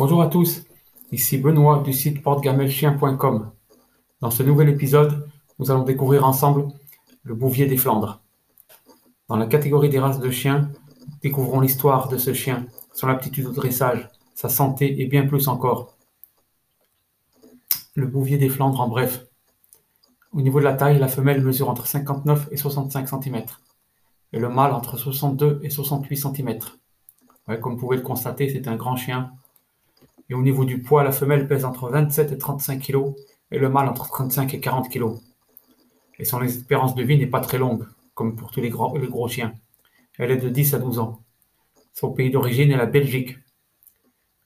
Bonjour à tous, ici Benoît du site portegamelchien.com. Dans ce nouvel épisode, nous allons découvrir ensemble le Bouvier des Flandres. Dans la catégorie des races de chiens, découvrons l'histoire de ce chien, son aptitude au dressage, sa santé et bien plus encore. Le Bouvier des Flandres en bref. Au niveau de la taille, la femelle mesure entre 59 et 65 cm et le mâle entre 62 et 68 cm. comme vous pouvez le constater, c'est un grand chien. Et au niveau du poids, la femelle pèse entre 27 et 35 kg et le mâle entre 35 et 40 kg. Et son espérance de vie n'est pas très longue, comme pour tous les gros, chiens. Elle est de 10 à 12 ans. Son pays d'origine est la Belgique.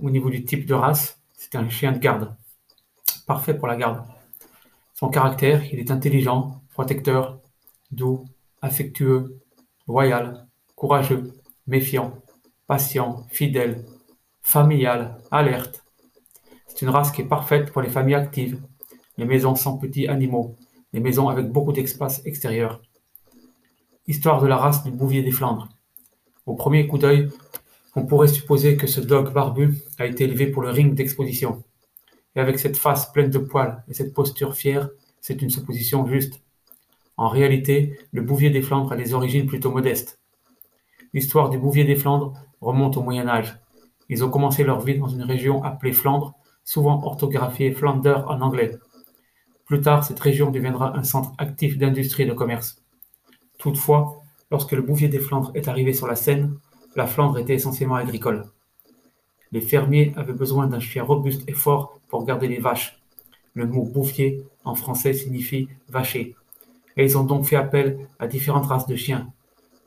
Au niveau du type de race, c'est un chien de garde. Parfait pour la garde. Son caractère, il est intelligent, protecteur, doux, affectueux, loyal, courageux, méfiant, patient, fidèle, familial, alerte. C'est une race qui est parfaite pour les familles actives, les maisons sans petits animaux, les maisons avec beaucoup d'espace extérieur. Histoire de la race du bouvier des Flandres. Au premier coup d'œil, on pourrait supposer que ce dog barbu a été élevé pour le ring d'exposition. Et avec cette face pleine de poils et cette posture fière, c'est une supposition juste. En réalité, le Bouvier des Flandres a des origines plutôt modestes. L'histoire du Bouvier des Flandres remonte au Moyen Âge. Ils ont commencé leur vie dans une région appelée Flandre, souvent orthographiée Flander en anglais. Plus tard, cette région deviendra un centre actif d'industrie et de commerce. Toutefois, lorsque le Bouvier des Flandres est arrivé sur la scène, la Flandre était essentiellement agricole. Les fermiers avaient besoin d'un chien robuste et fort pour garder les vaches. Le mot bouvier en français signifie vacher. Et ils ont donc fait appel à différentes races de chiens.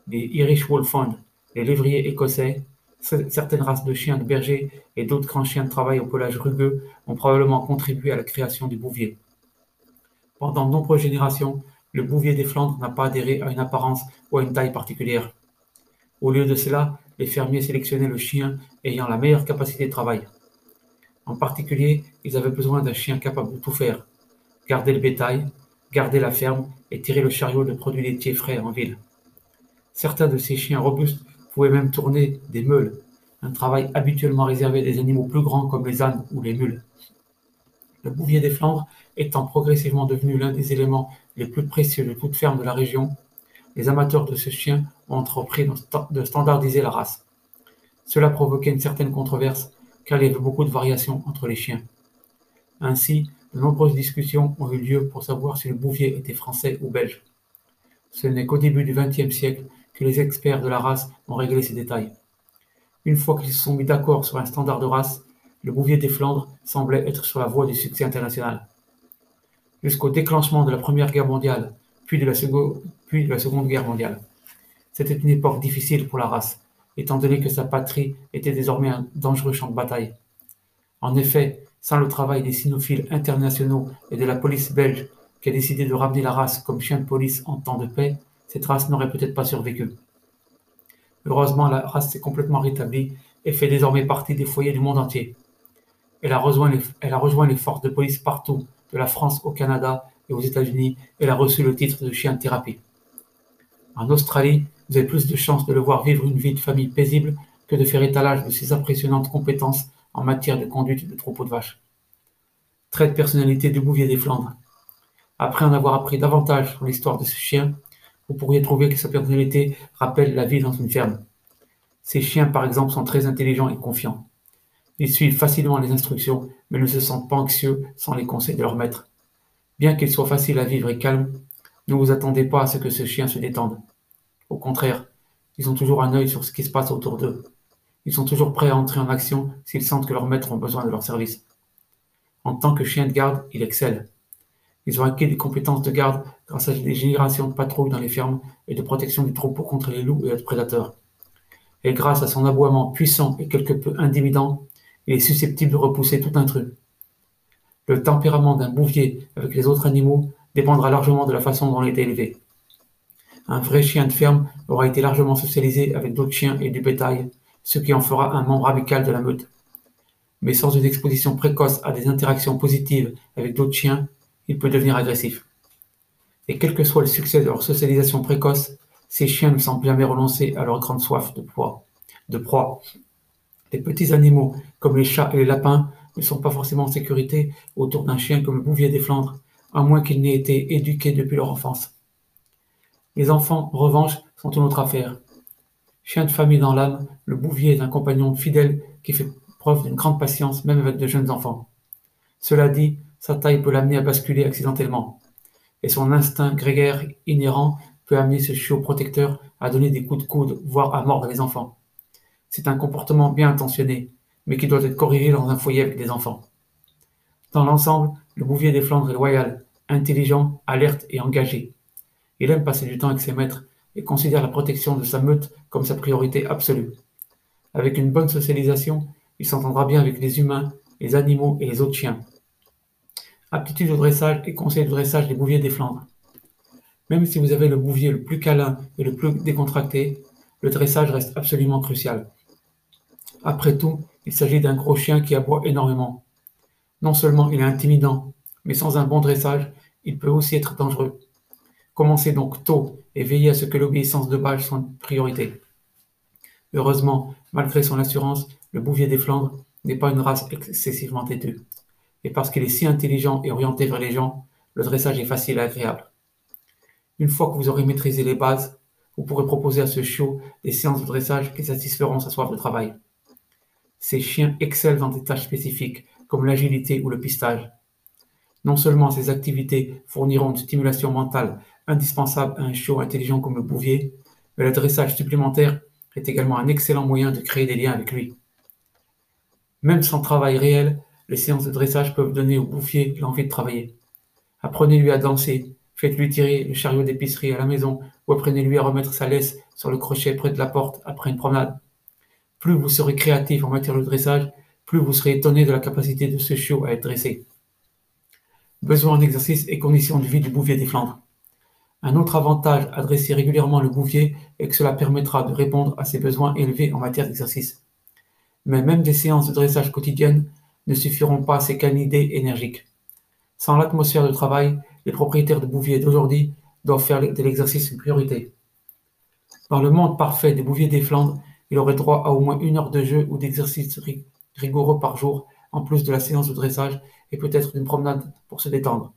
Les Irish Wolfhound, les lévriers écossais, certaines races de chiens de berger et d'autres grands chiens de travail au pelage rugueux ont probablement contribué à la création du bouvier. Pendant de nombreuses générations, le bouvier des Flandres n'a pas adhéré à une apparence ou à une taille particulière. Au lieu de cela, les fermiers sélectionnaient le chien ayant la meilleure capacité de travail. En particulier, ils avaient besoin d'un chien capable de tout faire. Garder le bétail, garder la ferme et tirer le chariot de produits laitiers frais en ville. Certains de ces chiens robustes même tourner des meules, un travail habituellement réservé des animaux plus grands comme les ânes ou les mules. Le bouvier des Flandres étant progressivement devenu l'un des éléments les plus précieux de toute ferme de la région, les amateurs de ce chien ont entrepris de standardiser la race. Cela provoquait une certaine controverse car il y avait beaucoup de variations entre les chiens. Ainsi, de nombreuses discussions ont eu lieu pour savoir si le bouvier était français ou belge. Ce n'est qu'au début du XXe siècle les experts de la race ont réglé ces détails. Une fois qu'ils se sont mis d'accord sur un standard de race, le bouvier des Flandres semblait être sur la voie du succès international. Jusqu'au déclenchement de la Première Guerre mondiale, puis de la, puis de la Seconde Guerre mondiale. C'était une époque difficile pour la race, étant donné que sa patrie était désormais un dangereux champ de bataille. En effet, sans le travail des cynophiles internationaux et de la police belge qui a décidé de ramener la race comme chien de police en temps de paix, cette race n'aurait peut-être pas survécu. Heureusement, la race s'est complètement rétablie et fait désormais partie des foyers du monde entier. Elle a, rejoint les, forces de police partout, de la France au Canada et aux États-Unis, elle a reçu le titre de chien de thérapie. En Australie, vous avez plus de chances de le voir vivre une vie de famille paisible que de faire étalage de ses impressionnantes compétences en matière de conduite de troupeaux de vaches. Trait de personnalité du Bouvier des Flandres. Après en avoir appris davantage sur l'histoire de ce chien, vous pourriez trouver que sa personnalité rappelle la vie dans une ferme. Ces chiens, par exemple, sont très intelligents et confiants. Ils suivent facilement les instructions, mais ne se sentent pas anxieux sans les conseils de leur maître. Bien qu'il soit facile à vivre et calme, ne vous attendez pas à ce que ce chien se détende. Au contraire, ils ont toujours un œil sur ce qui se passe autour d'eux. Ils sont toujours prêts à entrer en action s'ils sentent que leurs maîtres ont besoin de leur service. En tant que chien de garde, il excelle. Ils ont acquis des compétences de garde grâce à des générations de patrouilles dans les fermes et de protection du troupeau contre les loups et autres prédateurs. Et grâce à son aboiement puissant et quelque peu intimidant, il est susceptible de repousser tout intrus. Le tempérament d'un bouvier avec les autres animaux dépendra largement de la façon dont il est élevé. Un vrai chien de ferme aura été largement socialisé avec d'autres chiens et du bétail, ce qui en fera un membre amical de la meute. Mais sans une exposition précoce à des interactions positives avec d'autres chiens, il peut devenir agressif. Et quel que soit le succès de leur socialisation précoce, ces chiens ne semblent jamais renoncer à leur grande soif de proie. De. Les petits animaux, comme les chats et les lapins, ne sont pas forcément en sécurité autour d'un chien comme le bouvier des Flandres, à moins qu'ils n'aient été éduqués depuis leur enfance. Les enfants, en revanche, sont une autre affaire. Chien de famille dans l'âme, le bouvier est un compagnon fidèle qui fait preuve d'une grande patience même avec de jeunes enfants. Cela dit, sa taille peut l'amener à basculer accidentellement, et son instinct grégaire inhérent peut amener ce chiot protecteur à donner des coups de coude, voire à mordre les enfants. C'est un comportement bien intentionné, mais qui doit être corrigé dans un foyer avec des enfants. Dans l'ensemble, le bouvier des Flandres est loyal, intelligent, alerte et engagé. Il aime passer du temps avec ses maîtres et considère la protection de sa meute comme sa priorité absolue. Avec une bonne socialisation, il s'entendra bien avec les humains, les animaux et les autres chiens. Aptitude au dressage et conseil de dressage des bouviers des Flandres. Même si vous avez le bouvier le plus câlin et le plus décontracté, le dressage reste absolument crucial. Après tout, il s'agit d'un gros chien qui aboie énormément. Non seulement il est intimidant, mais sans un bon dressage, il peut aussi être dangereux. Commencez donc tôt et veillez à ce que l'obéissance de base soit une priorité. Heureusement, malgré son assurance, le bouvier des Flandres n'est pas une race excessivement têtue. Et parce qu'il est si intelligent et orienté vers les gens, le dressage est facile et agréable. Une fois que vous aurez maîtrisé les bases, vous pourrez proposer à ce chiot des séances de dressage qui satisferont sa soif de travail. Ces chiens excellent dans des tâches spécifiques, comme l'agilité ou le pistage. Non seulement ces activités fourniront une stimulation mentale indispensable à un chiot intelligent comme le bouvier, mais le dressage supplémentaire est également un excellent moyen de créer des liens avec lui. Même sans travail réel, les séances de dressage peuvent donner au bouvier l'envie de travailler. Apprenez-lui à danser, faites-lui tirer le chariot d'épicerie à la maison ou apprenez-lui à remettre sa laisse sur le crochet près de la porte après une promenade. Plus vous serez créatif en matière de dressage, plus vous serez étonné de la capacité de ce chiot à être dressé. Besoin en exercice et conditions de vie du bouvier des Flandres. Un autre avantage à dresser régulièrement le bouvier est que cela permettra de répondre à ses besoins élevés en matière d'exercice. Mais même des séances de dressage quotidiennes ne suffiront pas à ces canidés énergiques. Sans l'atmosphère de travail, les propriétaires de bouviers d'aujourd'hui doivent faire de l'exercice une priorité. Dans le monde parfait des bouviers des Flandres, il aurait droit à au moins une heure de jeu ou d'exercice rigoureux par jour, en plus de la séance de dressage et peut-être d'une promenade pour se détendre.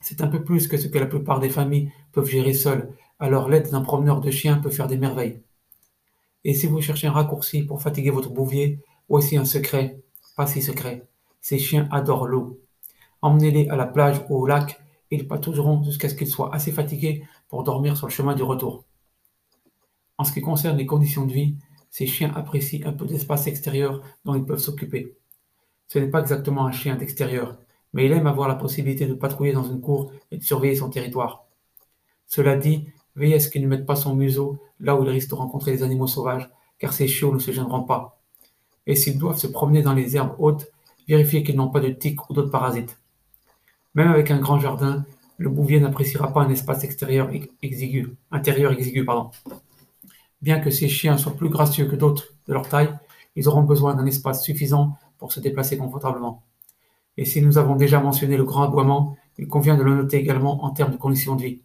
C'est un peu plus que ce que la plupart des familles peuvent gérer seules, alors l'aide d'un promeneur de chien peut faire des merveilles. Et si vous cherchez un raccourci pour fatiguer votre bouvier, voici un secret, pas si secret. Ces chiens adorent l'eau. Emmenez-les à la plage ou au lac et ils patouilleront jusqu'à ce qu'ils soient assez fatigués pour dormir sur le chemin du retour. En ce qui concerne les conditions de vie, ces chiens apprécient un peu d'espace extérieur dont ils peuvent s'occuper. Ce n'est pas exactement un chien d'extérieur, mais il aime avoir la possibilité de patrouiller dans une cour et de surveiller son territoire. Cela dit, veillez à ce qu'il ne mette pas son museau là où il risque de rencontrer les animaux sauvages, car ces chiots ne se gêneront pas. Et s'ils doivent se promener dans les herbes hautes, vérifiez qu'ils n'ont pas de tiques ou d'autres parasites. Même avec un grand jardin, le bouvier n'appréciera pas un espace extérieur exigu, intérieur exigu. Bien que ces chiens soient plus gracieux que d'autres de leur taille, ils auront besoin d'un espace suffisant pour se déplacer confortablement. Et si nous avons déjà mentionné le grand aboiement, il convient de le noter également en termes de conditions de vie.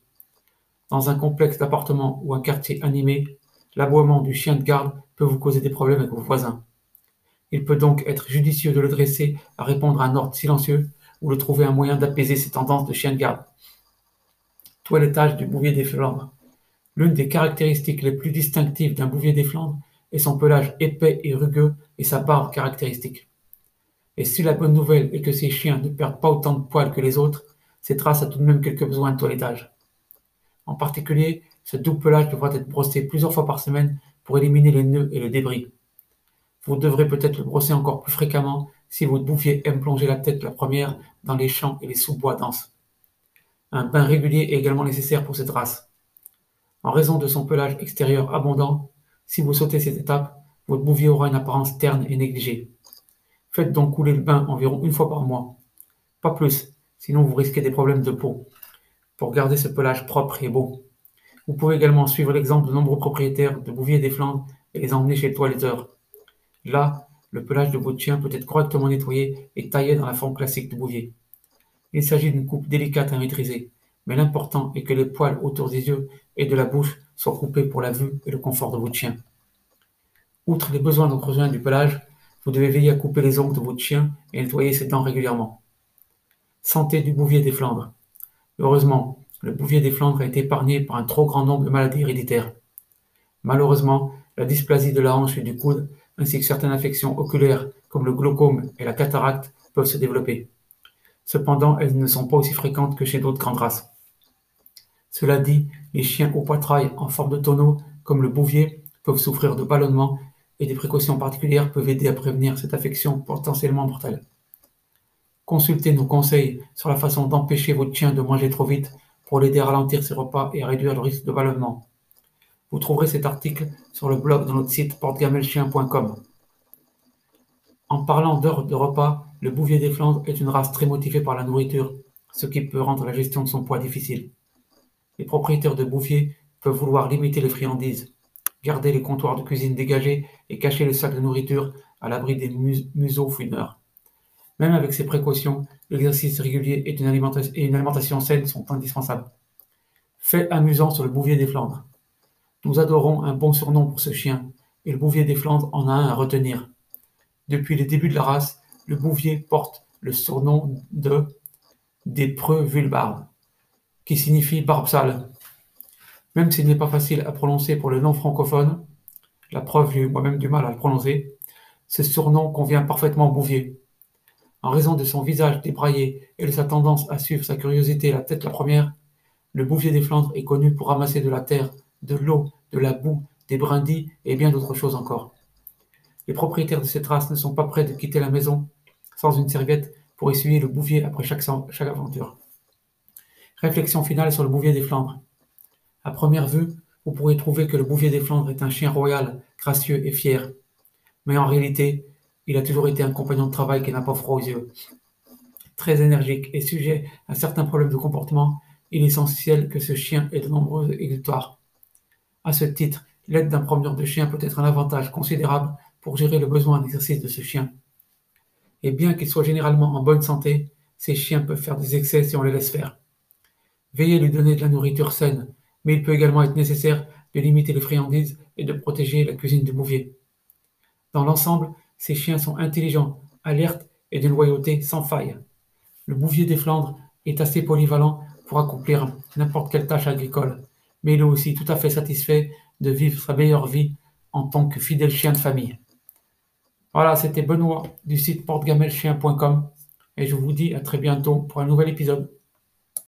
Dans un complexe d'appartements ou un quartier animé, l'aboiement du chien de garde peut vous causer des problèmes avec vos voisins. Il peut donc être judicieux de le dresser à répondre à un ordre silencieux ou de trouver un moyen d'apaiser ses tendances de chien de garde. Toilettage du bouvier des Flandres. L'une des caractéristiques les plus distinctives d'un bouvier des Flandres est son pelage épais et rugueux et sa barbe caractéristique. Et si la bonne nouvelle est que ces chiens ne perdent pas autant de poils que les autres, c'est trace a tout de même quelques besoins de toilettage. En particulier, ce double pelage devra être brossé plusieurs fois par semaine pour éliminer les nœuds et le débris. Vous devrez peut-être le brosser encore plus fréquemment si votre bouffier aime plonger la tête la première dans les champs et les sous-bois denses. Un bain régulier est également nécessaire pour cette race. En raison de son pelage extérieur abondant, si vous sautez cette étape, votre bouvier aura une apparence terne et négligée. Faites donc couler le bain environ une fois par mois. Pas plus, sinon vous risquez des problèmes de peau. Pour garder ce pelage propre et beau. Vous pouvez également suivre l'exemple de nombreux propriétaires de bouviers des Flandres et les emmener chez le toiletteur. Là, le pelage de votre chien peut être correctement nettoyé et taillé dans la forme classique du bouvier. Il s'agit d'une coupe délicate à maîtriser, mais l'important est que les poils autour des yeux et de la bouche soient coupés pour la vue et le confort de votre chien. Outre les besoins d'entretien du pelage, vous devez veiller à couper les ongles de votre chien et nettoyer ses dents régulièrement. Santé du bouvier des Flandres. Heureusement, le bouvier des Flandres a été épargné par un trop grand nombre de maladies héréditaires. Malheureusement, la dysplasie de la hanche et du coude, ainsi que certaines infections oculaires comme le glaucome et la cataracte, peuvent se développer. Cependant, elles ne sont pas aussi fréquentes que chez d'autres grandes races. Cela dit, les chiens au poitrail en forme de tonneau, comme le bouvier, peuvent souffrir de ballonnement et des précautions particulières peuvent aider à prévenir cette affection potentiellement mortelle. Consultez nos conseils sur la façon d'empêcher votre chien de manger trop vite pour l'aider à ralentir ses repas et à réduire le risque de ballonnement. Vous trouverez cet article sur le blog de notre site portegamelchien.com. En parlant d'heures de repas, le bouvier des Flandres est une race très motivée par la nourriture, ce qui peut rendre la gestion de son poids difficile. Les propriétaires de bouviers peuvent vouloir limiter les friandises, garder les comptoirs de cuisine dégagés et cacher le sac de nourriture à l'abri des museaux fumeurs. Même avec ces précautions, l'exercice régulier et une, alimentation, saine sont indispensables. Fait amusant sur le bouvier des Flandres. Nous adorons un bon surnom pour ce chien, et le bouvier des Flandres en a un à retenir. Depuis les débuts de la race, le bouvier porte le surnom de des preux qui signifie barbe sale. Même s'il n'est pas facile à prononcer pour le non francophone, la preuve j'ai eu moi-même du mal à le prononcer, ce surnom convient parfaitement au Bouvier. En raison de son visage débraillé et de sa tendance à suivre sa curiosité la tête la première, le Bouvier des Flandres est connu pour ramasser de la terre, de l'eau, de la boue, des brindilles et bien d'autres choses encore. Les propriétaires de cette race ne sont pas prêts de quitter la maison sans une serviette pour essuyer le bouvier après chaque, aventure. Réflexion finale sur le Bouvier des Flandres. À première vue, vous pourriez trouver que le Bouvier des Flandres est un chien royal, gracieux et fier. Mais en réalité, il a toujours été un compagnon de travail qui n'a pas froid aux yeux. Très énergique et sujet à certains problèmes de comportement, il est essentiel que ce chien ait de nombreuses exutoires. À ce titre, l'aide d'un promeneur de chien peut être un avantage considérable pour gérer le besoin d'exercice de ce chien. Et bien qu'il soit généralement en bonne santé, ces chiens peuvent faire des excès si on les laisse faire. Veillez lui donner de la nourriture saine, mais il peut également être nécessaire de limiter les friandises et de protéger la cuisine du bouvier. Dans l'ensemble, ces chiens sont intelligents, alertes et d'une loyauté sans faille. Le bouvier des Flandres est assez polyvalent pour accomplir n'importe quelle tâche agricole, mais il est aussi tout à fait satisfait de vivre sa meilleure vie en tant que fidèle chien de famille. Voilà, c'était Benoît du site portegamelchien.com et je vous dis à très bientôt pour un nouvel épisode.